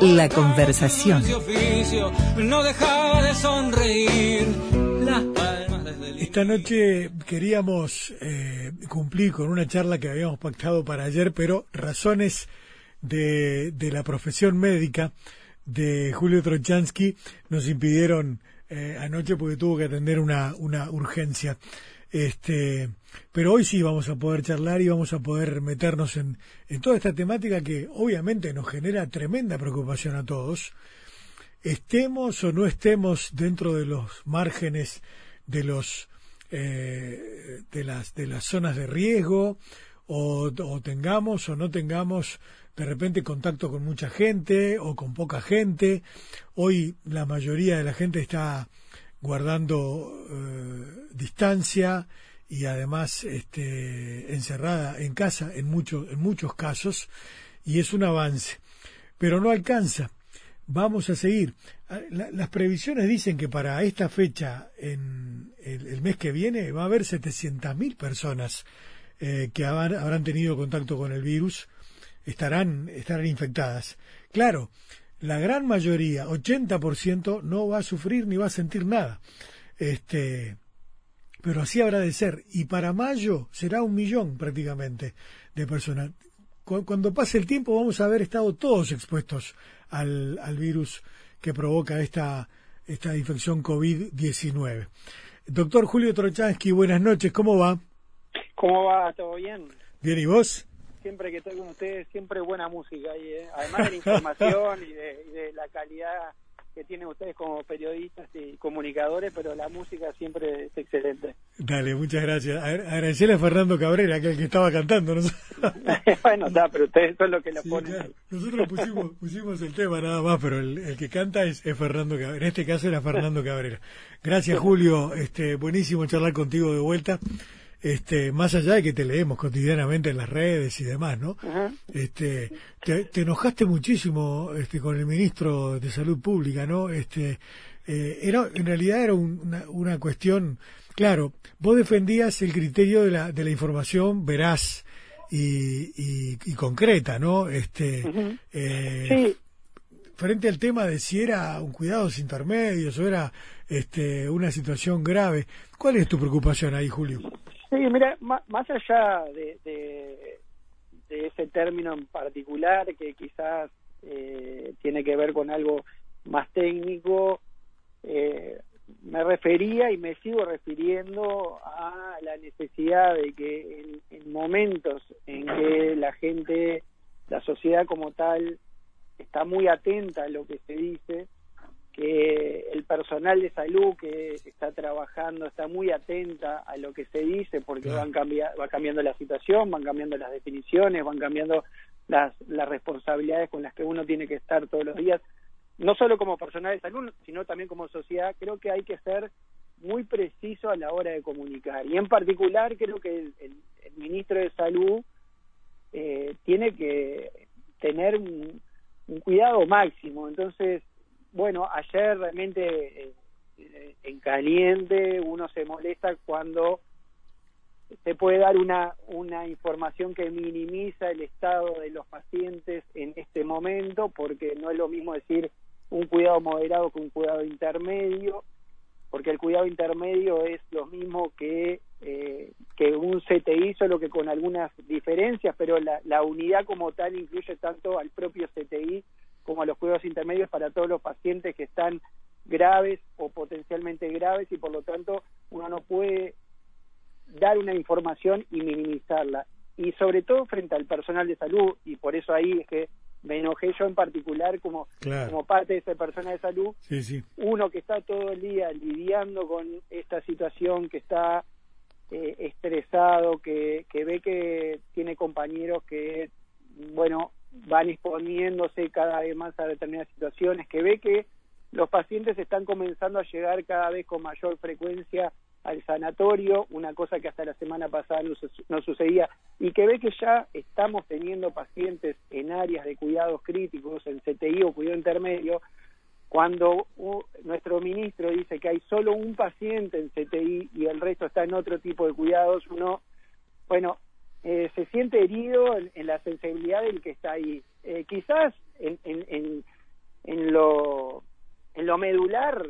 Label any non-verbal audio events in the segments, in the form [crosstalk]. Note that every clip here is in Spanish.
La conversación. No dejaba de sonreír. Esta noche queríamos eh, cumplir con una charla que habíamos pactado para ayer, pero razones de, de la profesión médica de Julio Trochansky nos impidieron eh, anoche porque tuvo que atender una, una urgencia. Este, pero hoy sí vamos a poder charlar y vamos a poder meternos en, en toda esta temática que obviamente nos genera tremenda preocupación a todos. Estemos o no estemos dentro de los márgenes de los eh, de las de las zonas de riesgo o, tengamos o no tengamos de repente contacto con mucha gente o con poca gente. Hoy la mayoría de la gente está guardando eh, distancia y además este, encerrada en casa en, muchos en muchos casos y es un avance. Pero no alcanza. Vamos a seguir. Ah, las previsiones dicen que para esta fecha, en el, mes que viene, va a haber 700.000 personas eh, que habrán tenido contacto con el virus estarán, estarán infectadas. Claro, la gran mayoría, 80%, no va a sufrir ni va a sentir nada. Este, pero así habrá de ser. Y para mayo será un millón prácticamente de personas. Cuando pase el tiempo vamos a haber estado todos expuestos al, al virus que provoca esta, esta infección COVID-19. Doctor Julio Trochansky, buenas noches, ¿cómo va? ¿Cómo va? ¿Todo bien? Bien, ¿y vos? siempre que estoy con ustedes, siempre buena música ahí, ¿eh? además de la [laughs] información y de, la calidad que tienen ustedes como periodistas y comunicadores, pero la música siempre es excelente. Dale, muchas gracias. Agradecerle a Fernando Cabrera, que es el que estaba cantando. ¿no? [laughs] bueno, está, pero ustedes son los que lo ponen. Nosotros pusimos, pusimos el tema nada más, pero el, que canta es, Fernando Cabrera. En este caso era Fernando Cabrera. Gracias, Julio. Este, buenísimo charlar contigo de vuelta este, más allá de que te leemos cotidianamente en las redes y demás, ¿no? Este, te, enojaste muchísimo este, con el ministro de Salud Pública, ¿no? Este, eh, era, en realidad era una, una, cuestión, claro, vos defendías el criterio de la, de la información veraz y, y, concreta, ¿no? Este, eh, Frente al tema de si era un cuidados intermedios o era este, una situación grave, ¿cuál es tu preocupación ahí, Julio? Sí, mira, más allá de, de, ese término en particular que quizás eh, tiene que ver con algo más técnico, eh, me refería y me sigo refiriendo a la necesidad de que en, en, momentos en que la gente, la sociedad como tal, está muy atenta a lo que se dice, que el personal de salud que está trabajando está muy atenta a lo que se dice porque van va cambiando la situación, van cambiando las definiciones, van cambiando las, las responsabilidades con las que uno tiene que estar todos los días, no solo como personal de salud, sino también como sociedad. Creo que hay que ser muy preciso a la hora de comunicar y en particular creo que el, el, ministro de salud eh, tiene que tener un, un cuidado máximo. Entonces, bueno, ayer realmente eh, en caliente uno se molesta cuando se puede dar una, una información que minimiza el estado de los pacientes en este momento, porque no es lo mismo decir un cuidado moderado que un cuidado intermedio, porque el cuidado intermedio es lo mismo que, eh, que un CTI, solo que con algunas diferencias, pero la, la unidad como tal incluye tanto al propio CTI como a los cuidados intermedios para todos los pacientes que están graves o potencialmente graves y por lo tanto uno no puede dar una información y minimizarla. Y sobre todo frente al personal de salud, y por eso ahí es que me enojé yo en particular como, como parte de ese personal de salud, uno que está todo el día lidiando con esta situación, que está eh, estresado, que, que ve que tiene compañeros que, bueno, van exponiéndose cada vez más a determinadas situaciones, que ve que los pacientes están comenzando a llegar cada vez con mayor frecuencia al sanatorio, una cosa que hasta la semana pasada no, sucedía, y que ve que ya estamos teniendo pacientes en áreas de cuidados críticos, en CTI o cuidado intermedio, cuando nuestro ministro dice que hay solo un paciente en CTI y el resto está en otro tipo de cuidados, uno, bueno, eh, se siente herido en, la sensibilidad del que está ahí. Eh, quizás en, en, en, lo, en lo medular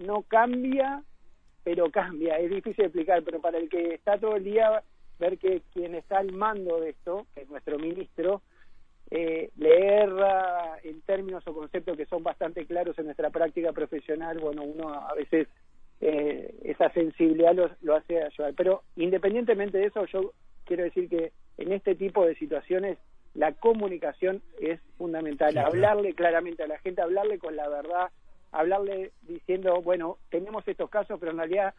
no, cambia, pero cambia. Es difícil explicar, pero para el que está todo el día, ver que quien está al mando de esto, que es nuestro ministro, eh, leer en términos o conceptos que son bastante claros en nuestra práctica profesional, bueno, uno a veces eh, esa sensibilidad lo hace ayudar. Pero independientemente de eso, yo quiero decir que en este tipo de situaciones la comunicación es fundamental. Hablarle claramente a la gente, hablarle con la verdad, hablarle diciendo, bueno, tenemos estos casos, pero en realidad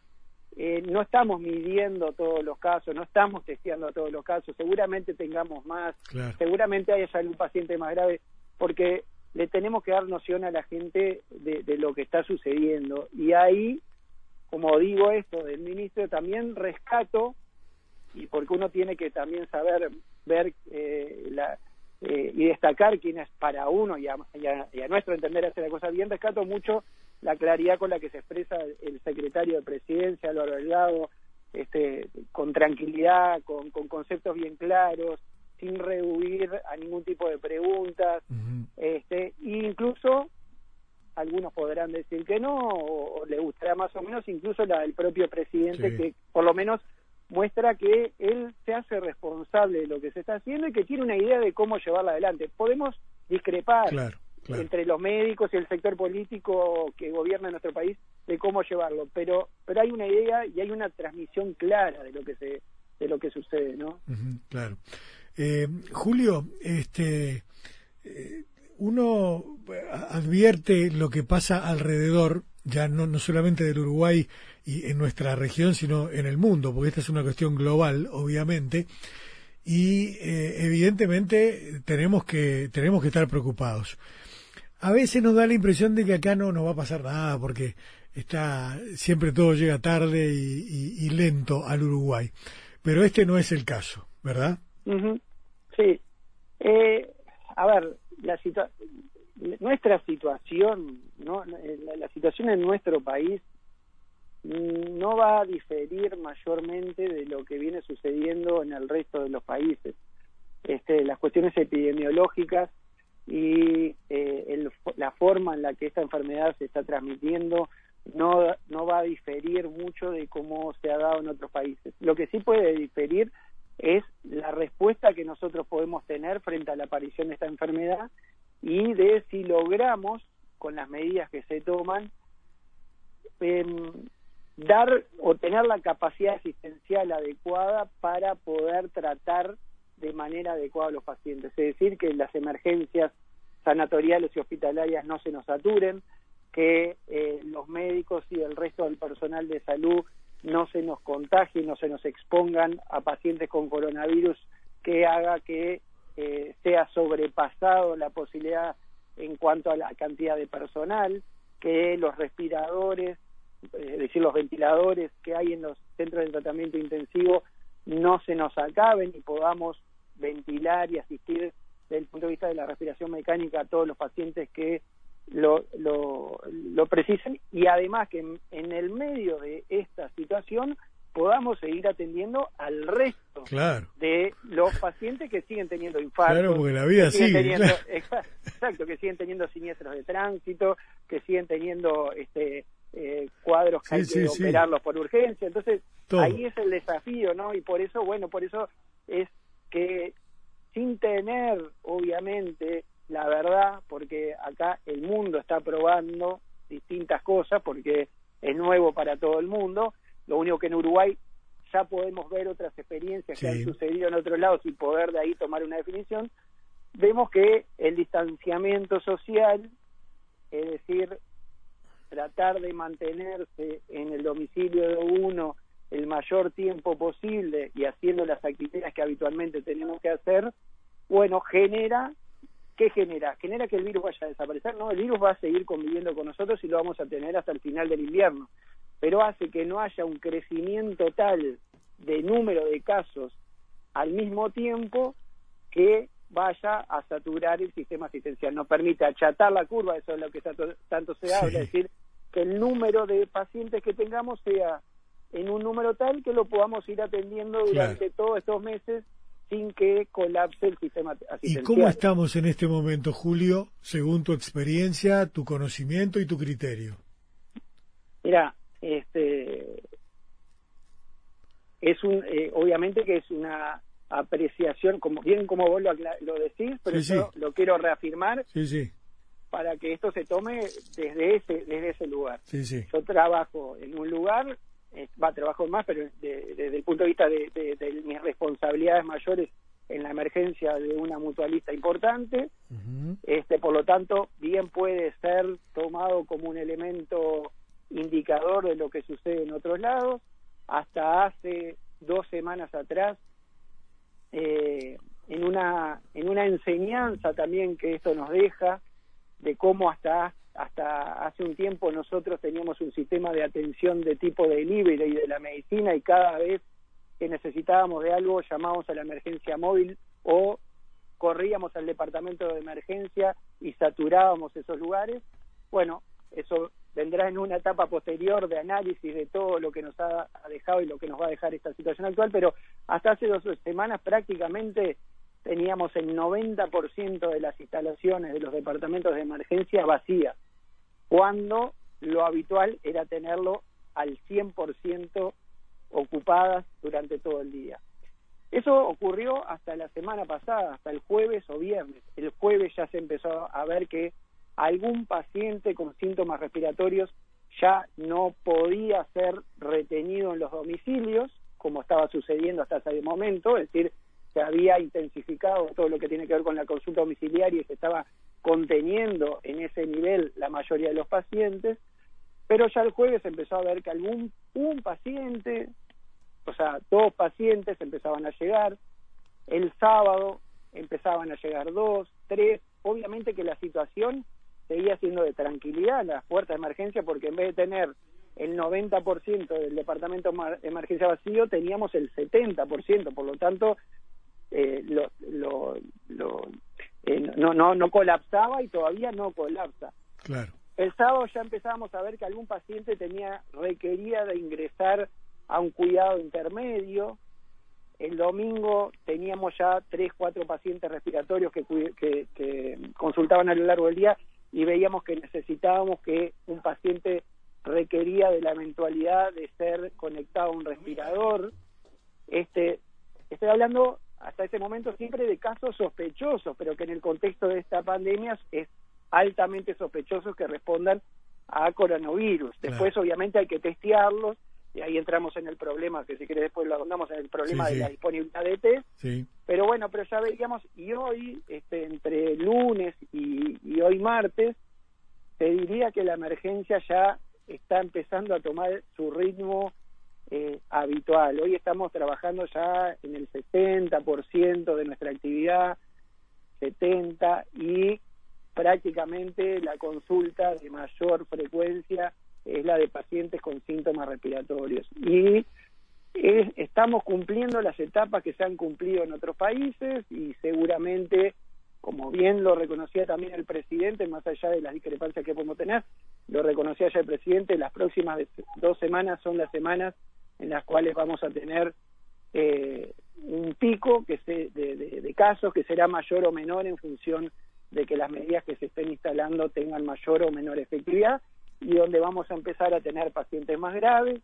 eh, no estamos midiendo todos los casos, no estamos testeando todos los casos, seguramente tengamos más, seguramente haya algún paciente más grave, porque le tenemos que dar noción a la gente de, de lo que está sucediendo. Y ahí, como digo esto del ministro, también rescato y porque uno tiene que también saber ver eh, la, eh, y destacar quién es para uno y a, nuestro entender hacer la cosa bien, rescato mucho la claridad con la que se expresa el secretario de presidencia, Álvaro Delgado, este, con tranquilidad, con, conceptos bien claros, sin rehuir a ningún tipo de preguntas, este, e incluso algunos podrán decir que no, o, le gustará más o menos, incluso la del propio presidente, que por lo menos muestra que él se hace responsable de lo que se está haciendo y que tiene una idea de cómo llevarla adelante. Podemos discrepar entre los médicos y el sector político que gobierna nuestro país de cómo llevarlo, pero pero hay una idea y hay una transmisión clara de lo que se de lo que sucede, ¿no? claro. Eh, Julio, este eh, uno advierte lo que pasa alrededor, ya no, no solamente del Uruguay y en nuestra región, sino en el mundo, porque esta es una cuestión global, obviamente, y eh, evidentemente tenemos que, tenemos que estar preocupados. A veces nos da la impresión de que acá no nos va a pasar nada, porque está, siempre todo llega tarde y, lento al Uruguay. Pero este no es el caso, ¿verdad? Sí. Eh, a ver, la nuestra situación, ¿no? la situación en nuestro país no va a diferir mayormente de lo que viene sucediendo en el resto de los países. Este, las cuestiones epidemiológicas y eh, la forma en la que esta enfermedad se está transmitiendo no, no va a diferir mucho de cómo se ha dado en otros países. Lo que sí puede diferir es la respuesta que nosotros podemos tener frente a la aparición de esta enfermedad y de si logramos, con las medidas que se toman, eh, dar o tener la capacidad asistencial adecuada para poder tratar de manera adecuada a los pacientes. Es decir, que las emergencias sanatoriales y hospitalarias no se nos saturen, que eh, los médicos y el resto del personal de salud no se nos contagien, no se nos expongan a pacientes con coronavirus que haga que eh, sea sobrepasado la posibilidad en cuanto a la cantidad de personal, que los respiradores es decir, los ventiladores que hay en los centros de tratamiento intensivo no se nos acaben y podamos ventilar y asistir desde el punto de vista de la respiración mecánica a todos los pacientes que lo, lo, lo precisen. Y además que en, el medio de esta situación podamos seguir atendiendo al resto de los pacientes que siguen teniendo infartos. Claro, porque la vida sigue. [laughs] exacto, que siguen teniendo siniestros de tránsito, que siguen teniendo este eh, cuadros que hay que operarlos por urgencia. Entonces, ahí es el desafío, ¿no? Y por eso, bueno, por eso es que sin tener, obviamente, la verdad, porque acá el mundo está probando distintas cosas, porque es nuevo para todo el mundo, lo único que en Uruguay ya podemos ver otras experiencias que han sucedido en otros lados y poder de ahí tomar una definición, vemos que el distanciamiento social, es decir, tratar de mantenerse en el domicilio de uno el mayor tiempo posible y haciendo las actividades que habitualmente tenemos que hacer, bueno, genera, ¿qué genera? Genera que el virus vaya a desaparecer, ¿no? El virus va a seguir conviviendo con nosotros y lo vamos a tener hasta el final del invierno, pero hace que no haya un crecimiento tal de número de casos al mismo tiempo que vaya a saturar el sistema asistencial, nos permite achatar la curva, eso es lo que tanto, se habla, es decir, que el número de pacientes que tengamos sea en un número tal que lo podamos ir atendiendo durante todos estos meses sin que colapse el sistema asistencial. ¿Y cómo estamos en este momento, Julio, según tu experiencia, tu conocimiento y tu criterio? Mira, este, es un, eh, obviamente que es una apreciación, como bien como vos lo, decís, pero yo lo quiero reafirmar para que esto se tome desde ese, desde ese lugar. Yo trabajo en un lugar, va, trabajo más, pero desde el punto de vista de, mis responsabilidades mayores en la emergencia de una mutualista importante, este, por lo tanto, bien puede ser tomado como un elemento indicador de lo que sucede en otros lados. Hasta hace dos semanas atrás eh, en una en una enseñanza también que esto nos deja de cómo hasta hasta hace un tiempo nosotros teníamos un sistema de atención de tipo de delivery y de la medicina y cada vez que necesitábamos de algo llamábamos a la emergencia móvil o corríamos al departamento de emergencia y saturábamos esos lugares. Bueno, eso vendrá en una etapa posterior de análisis de todo lo que nos ha dejado y lo que nos va a dejar esta situación actual, pero hasta hace dos semanas prácticamente teníamos el 90% de las instalaciones de los departamentos de emergencia vacías, cuando lo habitual era tenerlo al 100% ocupadas durante todo el día. Eso ocurrió hasta la semana pasada, hasta el jueves o viernes. El jueves ya se empezó a ver que algún paciente con síntomas respiratorios ya no podía ser retenido en los domicilios, como estaba sucediendo hasta ese momento, es decir, se había intensificado todo lo que tiene que ver con la consulta domiciliaria y se estaba conteniendo en ese nivel la mayoría de los pacientes, pero ya el jueves empezó a ver que algún un paciente, o sea, dos pacientes empezaban a llegar, el sábado empezaban a llegar dos, tres, obviamente que la situación seguía siendo de tranquilidad la puerta de emergencia porque en vez de tener el 90% del departamento de emergencia vacío, teníamos el 70%, por lo tanto, eh, lo, lo, eh, no, no, no colapsaba y todavía no colapsa. Claro. El sábado ya empezábamos a ver que algún paciente tenía requería de ingresar a un cuidado intermedio. El domingo teníamos ya tres, cuatro pacientes respiratorios que, que, que consultaban a lo largo del día y veíamos que necesitábamos que un paciente requería de la eventualidad de ser conectado a un respirador. Este, estoy hablando hasta ese momento siempre de casos sospechosos, pero que en el contexto de esta pandemia es altamente sospechosos que respondan a coronavirus. Después, obviamente, hay que testearlos y ahí entramos en el problema, que si quieres después lo abundamos en el problema de la disponibilidad de test. Pero bueno, pero ya veíamos, y hoy, este, entre lunes y, y hoy martes, te diría que la emergencia ya está empezando a tomar su ritmo eh, habitual. Hoy estamos trabajando ya en el 60% de nuestra actividad, 70%, y prácticamente la consulta de mayor frecuencia es la de pacientes con síntomas respiratorios. Y estamos cumpliendo las etapas que se han cumplido en otros países y seguramente, como bien lo reconocía también el presidente, más allá de las discrepancias que podemos tener, lo reconocía ya el presidente, las próximas dos semanas son las semanas en las cuales vamos a tener eh, un pico que se, de casos que será mayor o menor en función de que las medidas que se estén instalando tengan mayor o menor efectividad y donde vamos a empezar a tener pacientes más graves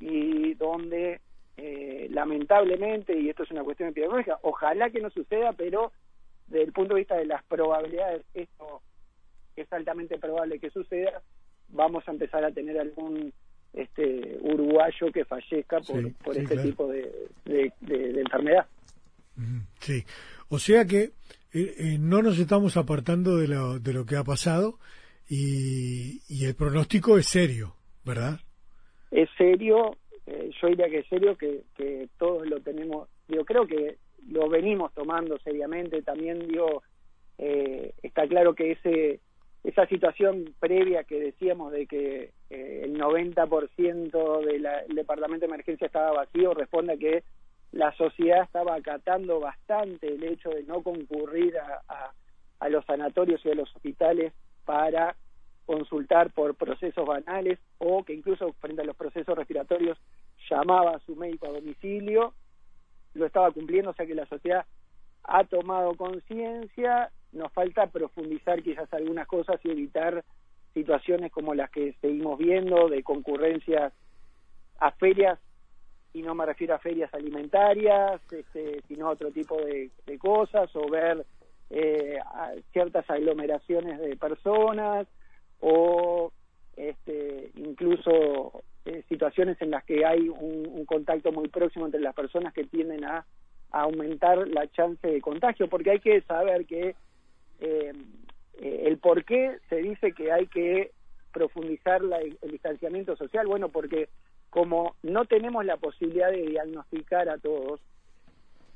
y donde eh, lamentablemente, y esto es una cuestión epidemiológica, ojalá que no suceda, pero desde el punto de vista de las probabilidades, esto es altamente probable que suceda, vamos a empezar a tener algún este uruguayo que fallezca por, por este tipo de, de, enfermedad. Sí, o sea que eh, eh, no nos estamos apartando de lo, de lo que ha pasado y, y el pronóstico es serio, ¿verdad? Es serio, eh, yo diría que es serio, que, que todos lo tenemos, yo creo que lo venimos tomando seriamente, también digo, eh, está claro que ese esa situación previa que decíamos de que eh, el 90% del departamento de emergencia estaba vacío responde a que la sociedad estaba acatando bastante el hecho de no concurrir a, a los sanatorios y a los hospitales para consultar por procesos banales o que incluso frente a los procesos respiratorios llamaba a su médico a domicilio. Lo estaba cumpliendo, o sea que la sociedad ha tomado conciencia, nos falta profundizar quizás algunas cosas y evitar situaciones como las que seguimos viendo de concurrencias a ferias y no me refiero a ferias alimentarias, este, sino a otro tipo de, cosas, o ver eh, ciertas aglomeraciones de personas, o este, incluso eh, situaciones en las que hay un, contacto muy próximo entre las personas que tienden a, aumentar la chance de contagio, porque hay que saber que eh, el por qué se dice que hay que profundizar el distanciamiento social, bueno, porque como no tenemos la posibilidad de diagnosticar a todos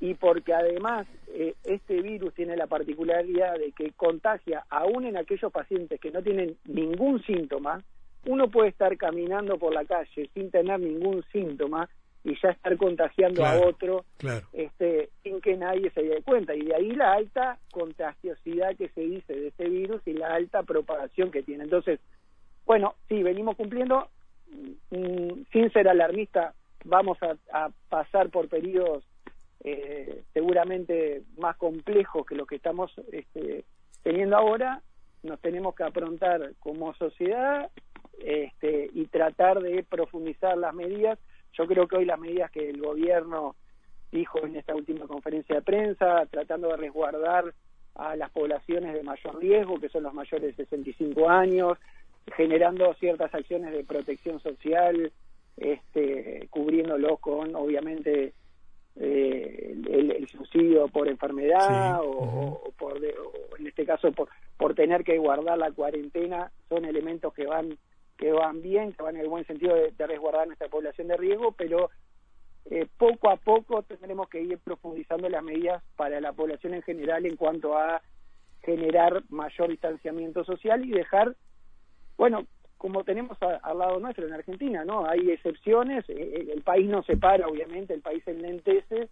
y porque además eh, este virus tiene la particularidad de que contagia aún en aquellos pacientes que no tienen ningún síntoma, uno puede estar caminando por la calle sin tener ningún síntoma y ya estar contagiando a otro este sin que nadie se dé cuenta. Y de ahí la alta contagiosidad que se dice de este virus y la alta propagación que tiene. Entonces bueno sí venimos cumpliendo. Mm, sin ser alarmista, vamos a, pasar por periodos eh, seguramente más complejos que los que estamos este, teniendo ahora. Nos tenemos que aprontar como sociedad este, y tratar de profundizar las medidas. Yo creo que hoy las medidas que el gobierno dijo en esta última conferencia de prensa, tratando de resguardar a las poblaciones de mayor riesgo, que son los mayores de 65 años, generando ciertas acciones de protección social, este, cubriéndolo con, obviamente, eh, el, subsidio por enfermedad o, por en este caso por, por tener que guardar la cuarentena son elementos que van que van bien que van en el buen sentido de, resguardar nuestra población de riesgo pero eh, poco a poco tendremos que ir profundizando las medidas para la población en general en cuanto a generar mayor distanciamiento social y dejar bueno, como tenemos al lado nuestro en Argentina, ¿no? Hay excepciones, eh, eh, el país no se para, obviamente, el país enlentece,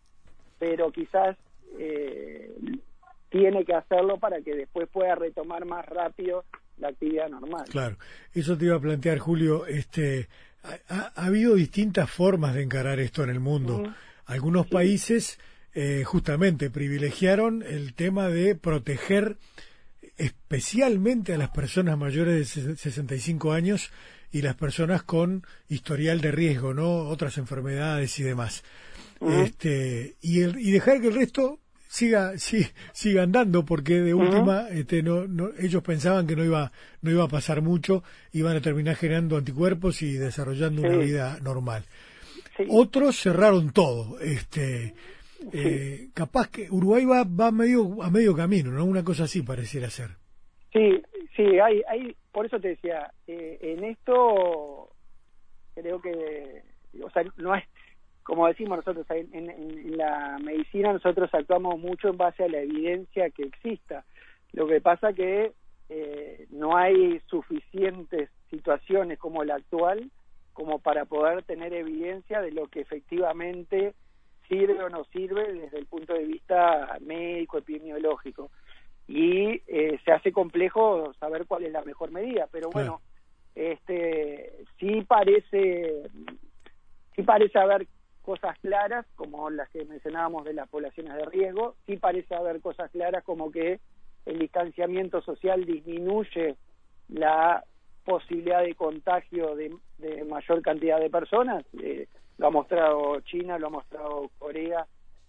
pero quizás eh, tiene que hacerlo para que después pueda retomar más rápido la actividad normal. Claro, eso te iba a plantear, Julio, este, ha, habido distintas formas de encarar esto en el mundo. Algunos países justamente privilegiaron el tema de proteger especialmente a las personas mayores de 65 años y las personas con historial de riesgo, ¿no? Otras enfermedades y demás. Este, y, el, y dejar que el resto siga sí, siga andando porque de última este, no, no, ellos pensaban que no iba no iba a pasar mucho iban a terminar generando anticuerpos y desarrollando una vida normal. Otros cerraron todo este eh, capaz que Uruguay va, va medio, a medio camino, ¿no? Una cosa así pareciera ser. Sí, sí, hay, hay, por eso te decía, eh, en esto creo que, o sea, no es, como decimos nosotros, en, en, la medicina nosotros actuamos mucho en base a la evidencia que exista. Lo que pasa que eh, no hay suficientes situaciones como la actual como para poder tener evidencia de lo que efectivamente sirve o no sirve desde el punto de vista médico, epidemiológico. Y eh, se hace complejo saber cuál es la mejor medida, pero bueno, este sí parece sí parece haber cosas claras como las que mencionábamos de las poblaciones de riesgo, sí parece haber cosas claras como que el distanciamiento social disminuye la posibilidad de contagio de, de mayor cantidad de personas. Eh, lo ha mostrado China, lo ha mostrado Corea,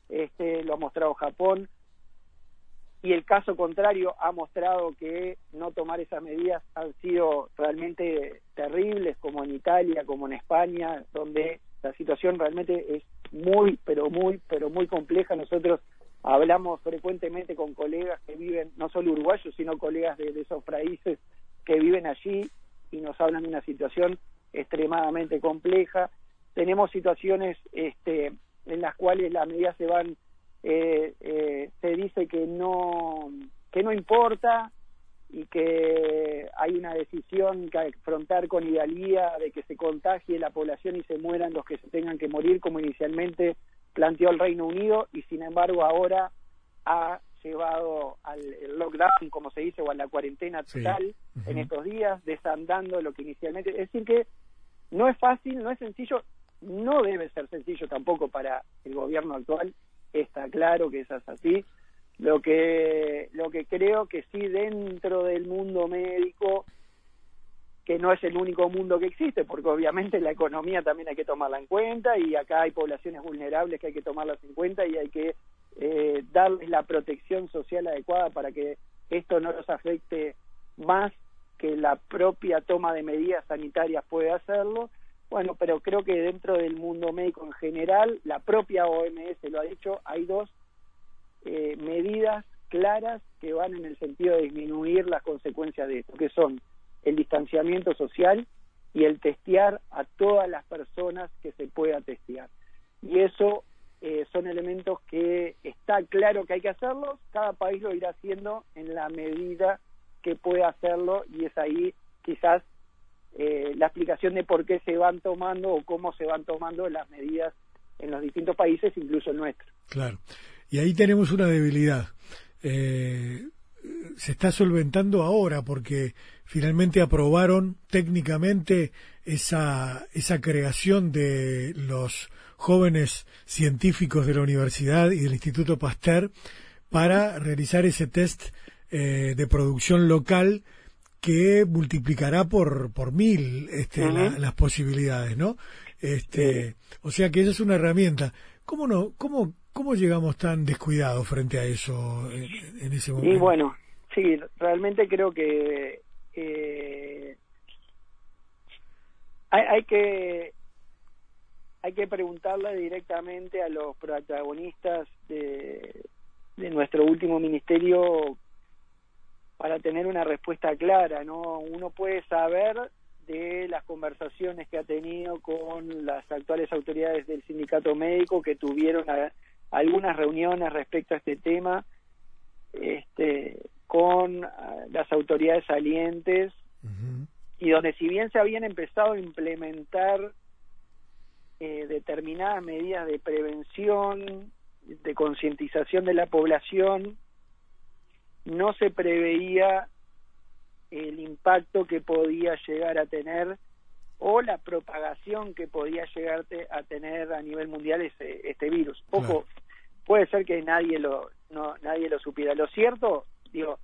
este, lo ha mostrado Japón, y el caso contrario ha mostrado que no tomar esas medidas han sido realmente terribles, como en Italia, como en España, donde la situación realmente es muy, pero muy, pero muy compleja. Nosotros hablamos frecuentemente con colegas que viven, no solo uruguayos, sino colegas de, de esos países que viven allí y nos hablan de una situación extremadamente compleja tenemos situaciones este, en las cuales las medidas se van, eh, eh, se dice que no, que no importa y que hay una decisión que afrontar con idealía de que se contagie la población y se mueran los que se tengan que morir, como inicialmente planteó el Reino Unido, y sin embargo ahora ha llevado al lockdown, como se dice, o a la cuarentena total en estos días, desandando lo que inicialmente. Es decir, que no es fácil, no es sencillo, no debe ser sencillo tampoco para el gobierno actual, está claro que es así. Lo que, lo que creo que sí dentro del mundo médico, que no es el único mundo que existe, porque obviamente la economía también hay que tomarla en cuenta y acá hay poblaciones vulnerables que hay que tomarlas en cuenta y hay que eh, darles la protección social adecuada para que esto no los afecte más que la propia toma de medidas sanitarias puede hacerlo. Bueno, pero creo que dentro del mundo médico en general, la propia OMS lo ha dicho, hay dos eh, medidas claras que van en el sentido de disminuir las consecuencias de esto, que son el distanciamiento social y el testear a todas las personas que se pueda testear. Y eso eh, son elementos que está claro que hay que hacerlos, cada país lo irá haciendo en la medida que puede hacerlo y es ahí quizás eh, la explicación de por qué se van tomando o cómo se van tomando las medidas en los distintos países, incluso el nuestro. Claro. Y ahí tenemos una debilidad. Eh, se está solventando ahora porque finalmente aprobaron técnicamente esa, esa creación de los jóvenes científicos de la universidad y del Instituto Pasteur para realizar ese test eh, de producción local que multiplicará por, por mil este, las posibilidades, ¿no? Este, O sea que esa es una herramienta. ¿Cómo, no, cómo, cómo llegamos tan descuidados frente a eso en, ese momento? Y bueno, sí, realmente creo que eh, hay, hay que hay que preguntarle directamente a los protagonistas de, de nuestro último ministerio para tener una respuesta clara, ¿no? Uno puede saber de las conversaciones que ha tenido con las actuales autoridades del sindicato médico que tuvieron algunas reuniones respecto a este tema este con ah, las autoridades salientes y donde si bien se habían empezado a implementar eh, determinadas medidas de prevención de concientización de la población no se preveía el impacto que podía llegar a tener o la propagación que podía llegar a tener a nivel mundial ese, este virus. Ojo, puede ser que nadie lo no nadie lo supiera. Lo cierto, digo,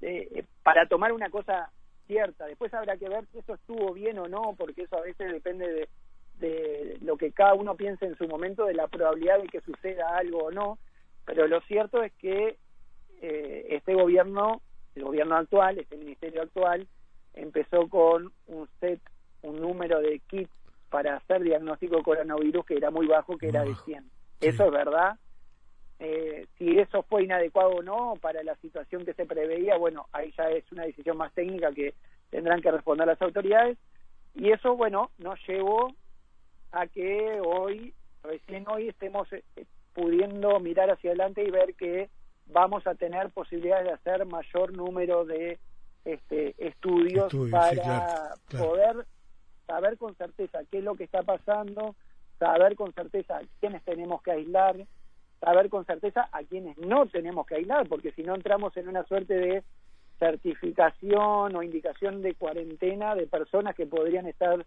eh, eh, para tomar una cosa cierta, después habrá que ver si eso estuvo bien o no, porque eso a veces depende de, de lo que cada uno piense en su momento, de la probabilidad de que suceda algo o no, pero lo cierto es que eh, este gobierno, el gobierno actual, este ministerio actual, empezó con un set, un número de kits para hacer diagnóstico de coronavirus que era muy bajo, que era de 100. Eso es verdad. Eh, si eso fue inadecuado o no para la situación que se preveía, bueno, ahí ya es una decisión más técnica que tendrán que responder las autoridades. Y eso, bueno, nos llevó a que hoy, recién hoy, estemos eh, pudiendo mirar hacia adelante y ver que vamos a tener posibilidades de hacer mayor número de este, estudios, para poder saber con certeza qué es lo que está pasando, saber con certeza a quiénes tenemos que aislar, saber con certeza a quienes no tenemos que aislar, porque si no entramos en una suerte de certificación o indicación de cuarentena de personas que podrían estar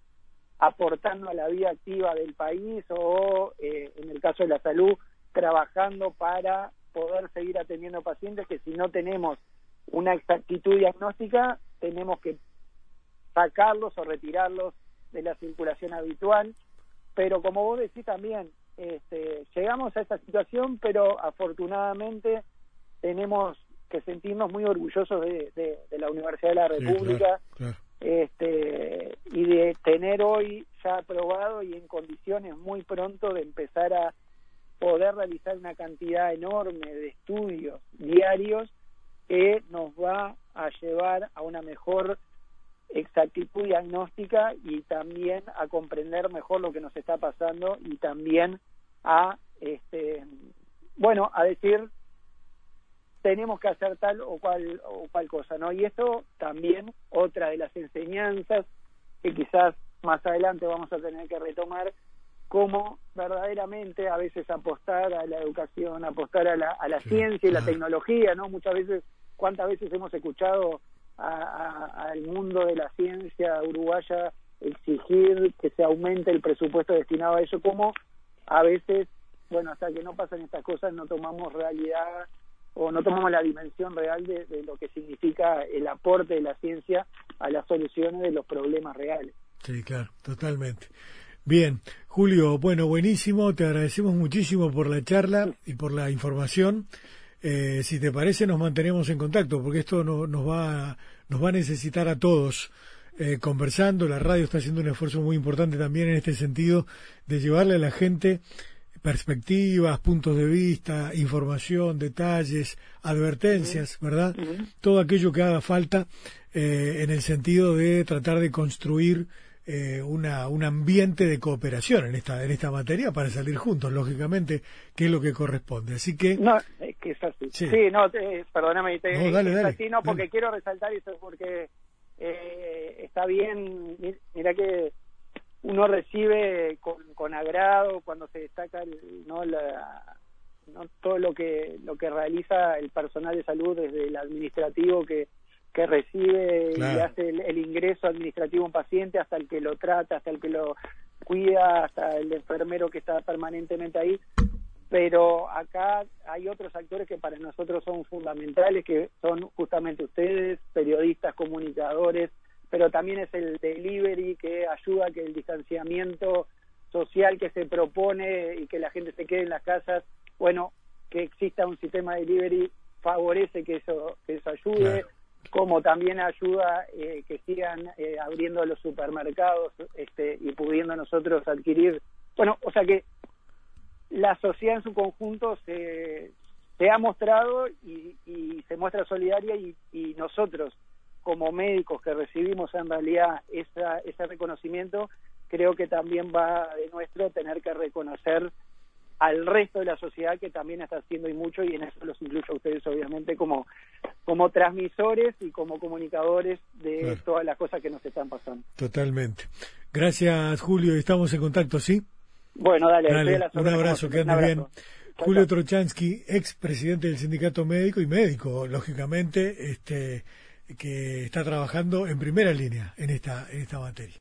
aportando a la vida activa del país o, eh, en el caso de la salud, trabajando para poder seguir atendiendo pacientes que si no tenemos una exactitud diagnóstica tenemos que sacarlos o retirarlos de la circulación habitual. Pero como vos decís también este, llegamos a esta situación pero afortunadamente tenemos que sentirnos muy orgullosos de, de, la Universidad de la República este y de tener hoy ya aprobado y en condiciones muy pronto de empezar a poder realizar una cantidad enorme de estudios diarios que nos va a llevar a una mejor exactitud diagnóstica y también a comprender mejor lo que nos está pasando y también a este bueno a decir tenemos que hacer tal o cual o cual cosa no y esto también otra de las enseñanzas que quizás más adelante vamos a tener que retomar cómo verdaderamente a veces apostar a la educación, apostar a la, a la ciencia y la tecnología, ¿no? Muchas veces, ¿cuántas veces hemos escuchado al mundo de la ciencia uruguaya exigir que se aumente el presupuesto destinado a eso, como a veces, bueno, hasta que no pasan estas cosas no tomamos realidad o no tomamos la dimensión real de, lo que significa el aporte de la ciencia a las soluciones de los problemas reales. Sí, claro, totalmente. Bien, Julio, bueno, buenísimo, te agradecemos muchísimo por la charla y por la información. Eh, si te parece, nos mantenemos en contacto, porque esto no, nos, va, nos va a necesitar a todos eh, conversando. La radio está haciendo un esfuerzo muy importante también en este sentido de llevarle a la gente perspectivas, puntos de vista, información, detalles, advertencias, ¿verdad? Todo aquello que haga falta eh, en el sentido de tratar de construir eh, una, un ambiente de cooperación en esta en esta materia para salir juntos, lógicamente, que es lo que corresponde. Así que no, es que es así. Sí, no, perdóname, te, no, dale, dale, así, no, porque quiero resaltar eso porque eh, está bien, mira que uno recibe con, con agrado cuando se destaca no la no todo lo que lo que realiza el personal de salud desde el administrativo que que recibe y hace el, ingreso administrativo a un paciente hasta el que lo trata hasta el que lo cuida hasta el enfermero que está permanentemente ahí. Pero acá hay otros actores que para nosotros son fundamentales que son justamente ustedes periodistas comunicadores pero también es el delivery que ayuda a que el distanciamiento social que se propone y que la gente se quede en las casas, bueno, que exista un sistema de delivery favorece que eso, que eso ayude, como también ayuda eh, que sigan eh, abriendo los supermercados este, y pudiendo nosotros adquirir, bueno, o sea que la sociedad en su conjunto se, se ha mostrado y, y se muestra solidaria y, nosotros como médicos que recibimos en realidad esa, ese reconocimiento, creo que también va de nuestro tener que reconocer al resto de la sociedad que también está haciendo y mucho y en eso los incluyo a ustedes obviamente como como transmisores y como comunicadores de todas las cosas que nos están pasando. Totalmente. Gracias Julio, estamos en contacto, ¿sí? Bueno, dale, un abrazo, que andes bien. Julio Trochansky, ex presidente del sindicato médico y médico, lógicamente, este que está trabajando en primera línea en esta, en esta materia.